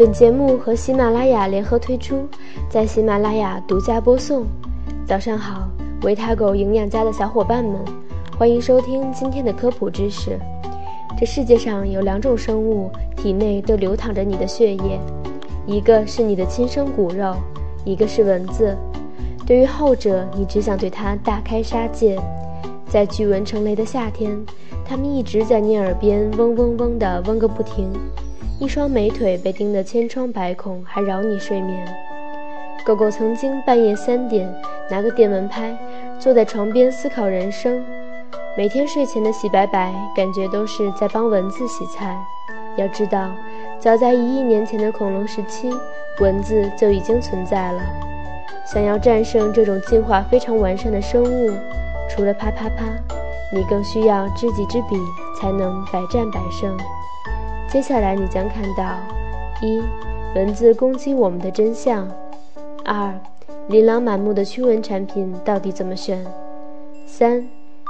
本节目和喜马拉雅联合推出，在喜马拉雅独家播送。早上好，维他狗营养家的小伙伴们，欢迎收听今天的科普知识。这世界上有两种生物，体内都流淌着你的血液，一个是你的亲生骨肉，一个是蚊子。对于后者，你只想对它大开杀戒。在巨蚊成雷的夏天，它们一直在你耳边嗡嗡嗡地嗡个不停。一双美腿被钉得千疮百孔，还扰你睡眠。狗狗曾经半夜三点拿个电蚊拍，坐在床边思考人生。每天睡前的洗白白，感觉都是在帮蚊子洗菜。要知道，早在一亿年前的恐龙时期，蚊子就已经存在了。想要战胜这种进化非常完善的生物，除了啪啪啪，你更需要知己知彼，才能百战百胜。接下来你将看到：一、蚊子攻击我们的真相；二、琳琅满目的驱蚊产品到底怎么选；三、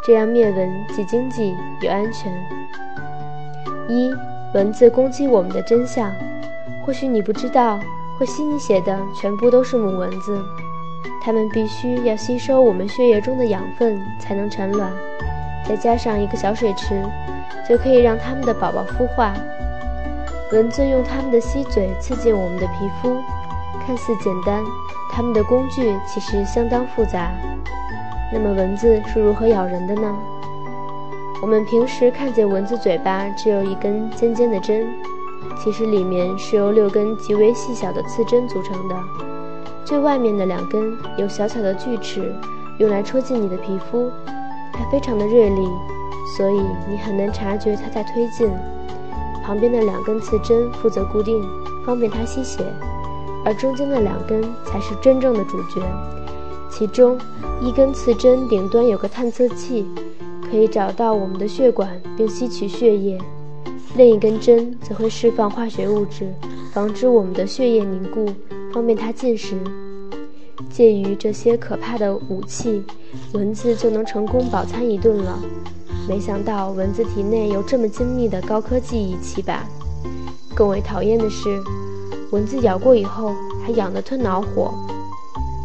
这样灭蚊既经济又安全。一、蚊子攻击我们的真相。或许你不知道，会吸你血的全部都是母蚊子，它们必须要吸收我们血液中的养分才能产卵，再加上一个小水池，就可以让它们的宝宝孵化。蚊子用它们的吸嘴刺进我们的皮肤，看似简单，它们的工具其实相当复杂。那么蚊子是如何咬人的呢？我们平时看见蚊子嘴巴只有一根尖尖的针，其实里面是由六根极为细小的刺针组成的。最外面的两根有小巧的锯齿，用来戳进你的皮肤，它非常的锐利，所以你很难察觉它在推进。旁边的两根刺针负责固定，方便它吸血，而中间的两根才是真正的主角。其中一根刺针顶端有个探测器，可以找到我们的血管并吸取血液；另一根针则会释放化学物质，防止我们的血液凝固，方便它进食。介于这些可怕的武器，蚊子就能成功饱餐一顿了。没想到蚊子体内有这么精密的高科技仪器吧？更为讨厌的是，蚊子咬过以后还痒得吞恼火。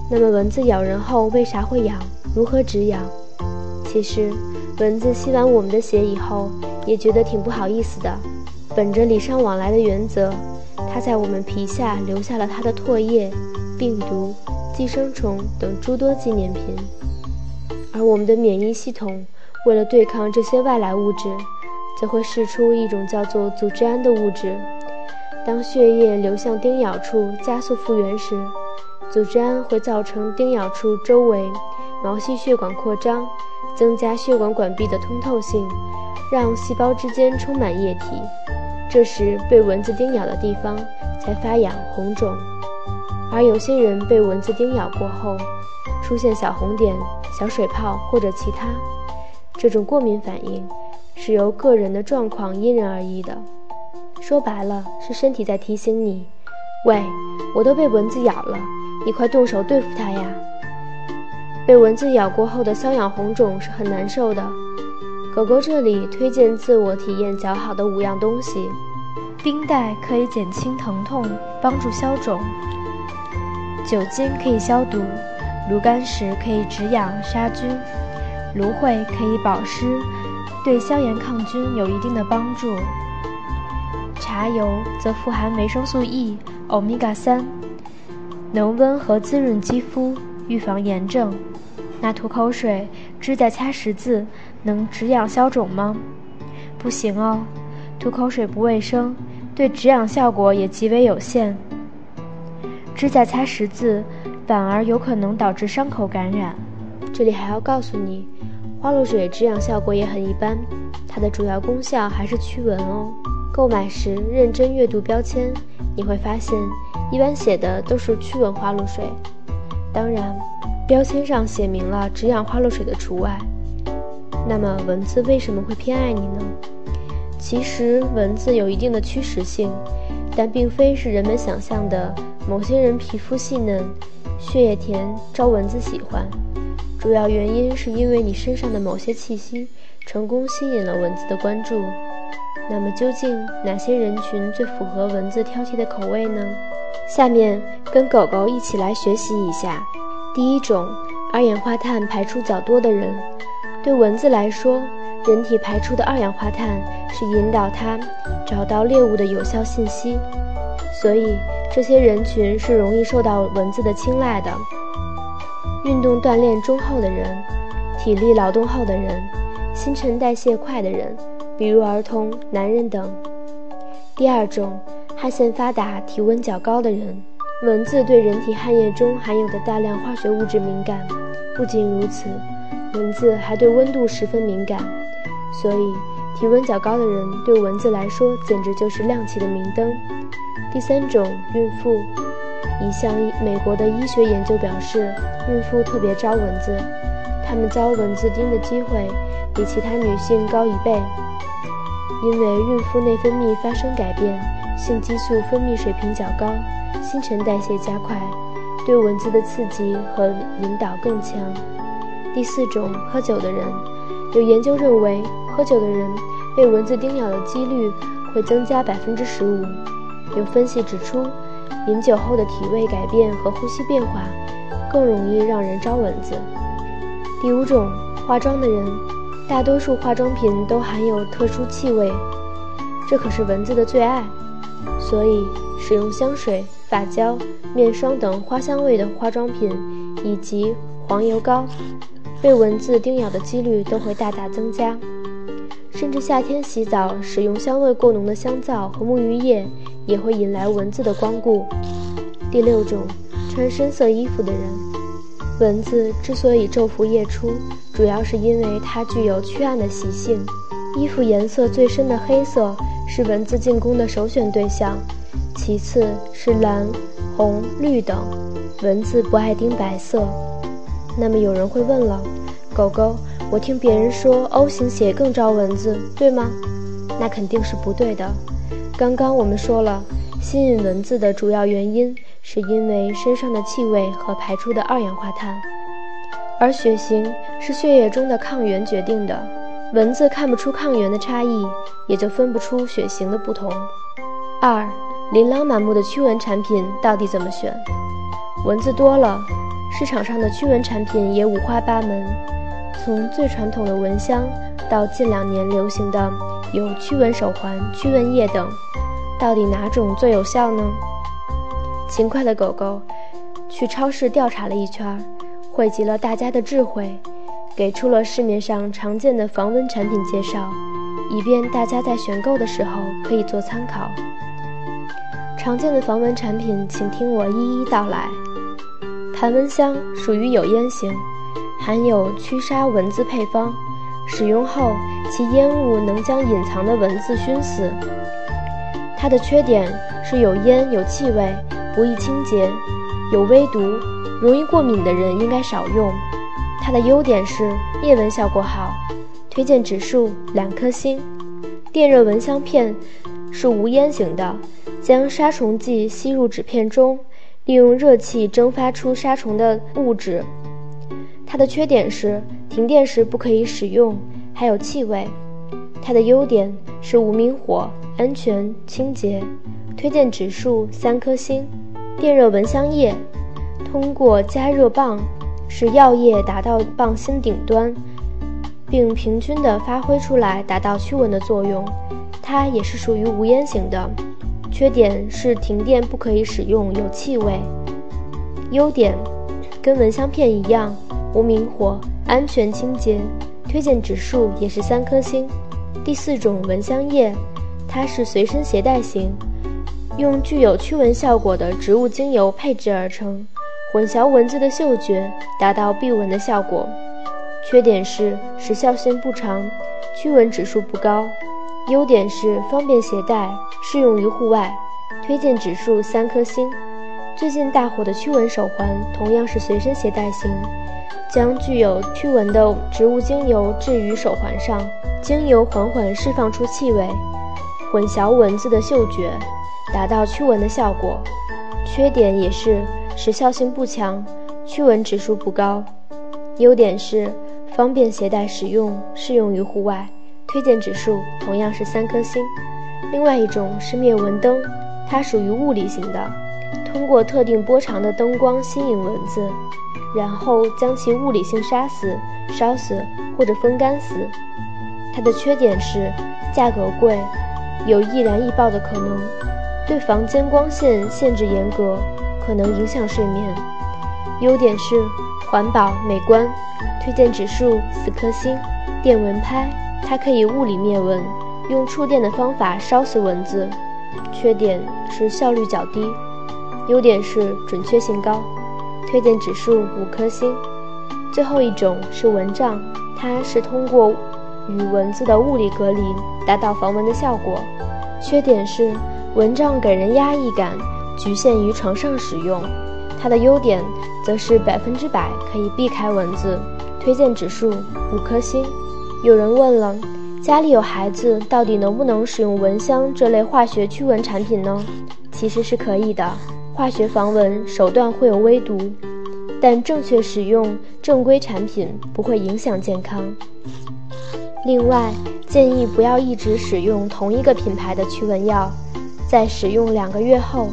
那么蚊子咬人后为啥会痒？如何止痒？其实，蚊子吸完我们的血以后，也觉得挺不好意思的。本着礼尚往来的原则，它在我们皮下留下了它的唾液、病毒、寄生虫等诸多纪念品。而我们的免疫系统。为了对抗这些外来物质，则会释出一种叫做组织胺的物质。当血液流向叮咬处加速复原时，组织胺会造成叮咬处周围毛细血管扩张，增加血管管壁的通透性，让细胞之间充满液体。这时被蚊子叮咬的地方才发痒红肿。而有些人被蚊子叮咬过后，出现小红点、小水泡或者其他。这种过敏反应是由个人的状况因人而异的，说白了是身体在提醒你：喂，我都被蚊子咬了，你快动手对付它呀！被蚊子咬过后的瘙痒红肿是很难受的。狗狗这里推荐自我体验较好的五样东西：冰袋可以减轻疼痛，帮助消肿；酒精可以消毒；炉甘石可以止痒杀菌。芦荟可以保湿，对消炎抗菌有一定的帮助。茶油则富含维生素 E、欧米伽三，能温和滋润肌肤，预防炎症。那吐口水、指甲掐十字，能止痒消肿吗？不行哦，吐口水不卫生，对止痒效果也极为有限。指甲掐十字，反而有可能导致伤口感染。这里还要告诉你。花露水止痒效果也很一般，它的主要功效还是驱蚊哦。购买时认真阅读标签，你会发现一般写的都是驱蚊花露水。当然，标签上写明了止痒花露水的除外。那么蚊子为什么会偏爱你呢？其实蚊子有一定的驱食性，但并非是人们想象的某些人皮肤细嫩、血液甜招蚊子喜欢。主要原因是因为你身上的某些气息成功吸引了蚊子的关注。那么究竟哪些人群最符合蚊子挑剔的口味呢？下面跟狗狗一起来学习一下。第一种，二氧化碳排出较多的人。对蚊子来说，人体排出的二氧化碳是引导它找到猎物的有效信息，所以这些人群是容易受到蚊子的青睐的。运动锻炼中后的人，体力劳动后的人，新陈代谢快的人，比如儿童、男人等。第二种，汗腺发达、体温较高的人，蚊子对人体汗液中含有的大量化学物质敏感。不仅如此。蚊子还对温度十分敏感，所以体温较高的人对蚊子来说简直就是亮起的明灯。第三种，孕妇。一项美国的医学研究表示，孕妇特别招蚊子，她们遭蚊子叮的机会比其他女性高一倍，因为孕妇内分泌发生改变，性激素分泌水平较高，新陈代谢加快，对蚊子的刺激和引导更强。第四种，喝酒的人，有研究认为，喝酒的人被蚊子叮咬的几率会增加百分之十五。有分析指出，饮酒后的体味改变和呼吸变化更容易让人招蚊子。第五种，化妆的人，大多数化妆品都含有特殊气味，这可是蚊子的最爱，所以使用香水、发胶、面霜等花香味的化妆品以及黄油膏。被蚊子叮咬的几率都会大大增加，甚至夏天洗澡使用香味过浓的香皂和沐浴液，也会引来蚊子的光顾。第六种，穿深色衣服的人，蚊子之所以昼伏夜出，主要是因为它具有驱暗的习性。衣服颜色最深的黑色是蚊子进攻的首选对象，其次是蓝、红、绿等。蚊子不爱叮白色。那么有人会问了，狗狗，我听别人说 O 型血更招蚊子，对吗？那肯定是不对的。刚刚我们说了，吸引蚊子的主要原因是因为身上的气味和排出的二氧化碳，而血型是血液中的抗原决定的。蚊子看不出抗原的差异，也就分不出血型的不同。二，琳琅满目的驱蚊产品到底怎么选？蚊子多了。市场上的驱蚊产品也五花八门，从最传统的蚊香到近两年流行的有驱蚊手环、驱蚊液等，到底哪种最有效呢？勤快的狗狗去超市调查了一圈，汇集了大家的智慧，给出了市面上常见的防蚊产品介绍，以便大家在选购的时候可以做参考。常见的防蚊产品，请听我一一道来。盘蚊香属于有烟型，含有驱杀蚊子配方，使用后其烟雾能将隐藏的蚊子熏死。它的缺点是有烟有气味，不易清洁，有微毒，容易过敏的人应该少用。它的优点是灭蚊效果好，推荐指数两颗星。电热蚊香片是无烟型的，将杀虫剂吸入纸片中。利用热气蒸发出杀虫的物质，它的缺点是停电时不可以使用，还有气味。它的优点是无明火、安全、清洁，推荐指数三颗星。电热蚊香液通过加热棒使药液达到棒芯顶端，并平均的发挥出来，达到驱蚊的作用。它也是属于无烟型的。缺点是停电不可以使用，有气味。优点跟蚊香片一样，无明火，安全清洁。推荐指数也是三颗星。第四种蚊香液，它是随身携带型，用具有驱蚊效果的植物精油配制而成，混淆蚊子的嗅觉，达到避蚊的效果。缺点是时效性不长，驱蚊指数不高。优点是方便携带，适用于户外，推荐指数三颗星。最近大火的驱蚊手环同样是随身携带型，将具有驱蚊的植物精油置于手环上，精油缓缓释放出气味，混淆蚊子的嗅觉，达到驱蚊的效果。缺点也是时效性不强，驱蚊指数不高。优点是方便携带使用，适用于户外。推荐指数同样是三颗星。另外一种是灭蚊灯，它属于物理型的，通过特定波长的灯光吸引蚊子，然后将其物理性杀死、烧死或者风干死。它的缺点是价格贵，有易燃易爆的可能，对房间光线限制严格，可能影响睡眠。优点是环保美观，推荐指数四颗星。电蚊拍，它可以物理灭蚊。用触电的方法烧死蚊子，缺点是效率较低，优点是准确性高，推荐指数五颗星。最后一种是蚊帐，它是通过与蚊子的物理隔离达到防蚊的效果，缺点是蚊帐给人压抑感，局限于床上使用。它的优点则是百分之百可以避开蚊子，推荐指数五颗星。有人问了。家里有孩子，到底能不能使用蚊香这类化学驱蚊产品呢？其实是可以的。化学防蚊手段会有微毒，但正确使用正规产品不会影响健康。另外，建议不要一直使用同一个品牌的驱蚊药，在使用两个月后，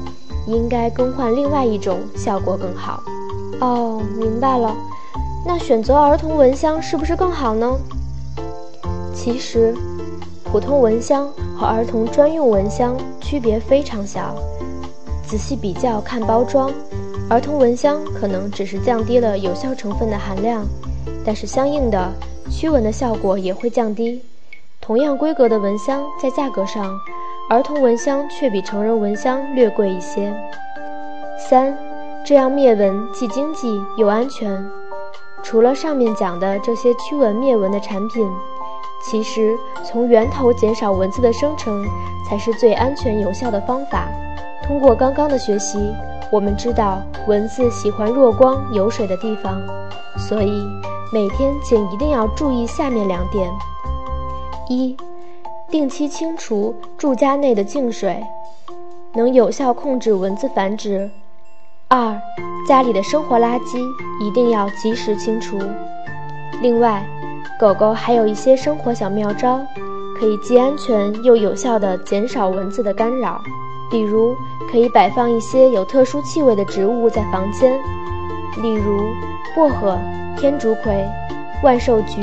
应该更换另外一种，效果更好。哦，明白了。那选择儿童蚊香是不是更好呢？其实，普通蚊香和儿童专用蚊香区别非常小。仔细比较看包装，儿童蚊香可能只是降低了有效成分的含量，但是相应的驱蚊的效果也会降低。同样规格的蚊香，在价格上，儿童蚊香却比成人蚊香略贵一些。三，这样灭蚊既经济又安全。除了上面讲的这些驱蚊灭蚊的产品。其实，从源头减少蚊子的生成，才是最安全有效的方法。通过刚刚的学习，我们知道蚊子喜欢弱光、有水的地方，所以每天请一定要注意下面两点：一、定期清除住家内的净水，能有效控制蚊子繁殖；二、家里的生活垃圾一定要及时清除。另外，狗狗还有一些生活小妙招，可以既安全又有效地减少蚊子的干扰。比如，可以摆放一些有特殊气味的植物在房间，例如薄荷、天竺葵、万寿菊。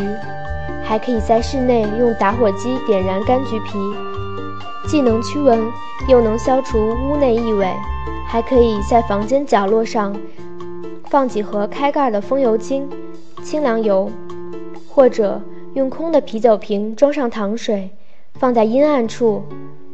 还可以在室内用打火机点燃柑橘皮，既能驱蚊，又能消除屋内异味。还可以在房间角落上放几盒开盖的风油精、清凉油。或者用空的啤酒瓶装上糖水，放在阴暗处，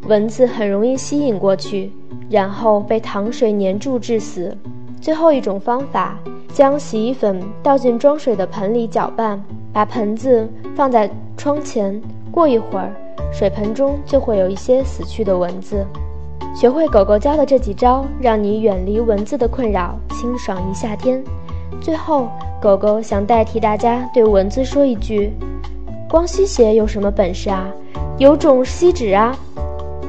蚊子很容易吸引过去，然后被糖水粘住致死。最后一种方法，将洗衣粉倒进装水的盆里搅拌，把盆子放在窗前，过一会儿，水盆中就会有一些死去的蚊子。学会狗狗教的这几招，让你远离蚊子的困扰，清爽一夏天。最后。狗狗想代替大家对蚊子说一句：“光吸血有什么本事啊？有种吸纸啊！”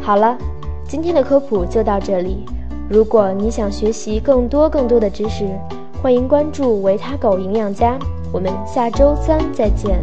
好了，今天的科普就到这里。如果你想学习更多更多的知识，欢迎关注维他狗营养家。我们下周三再见。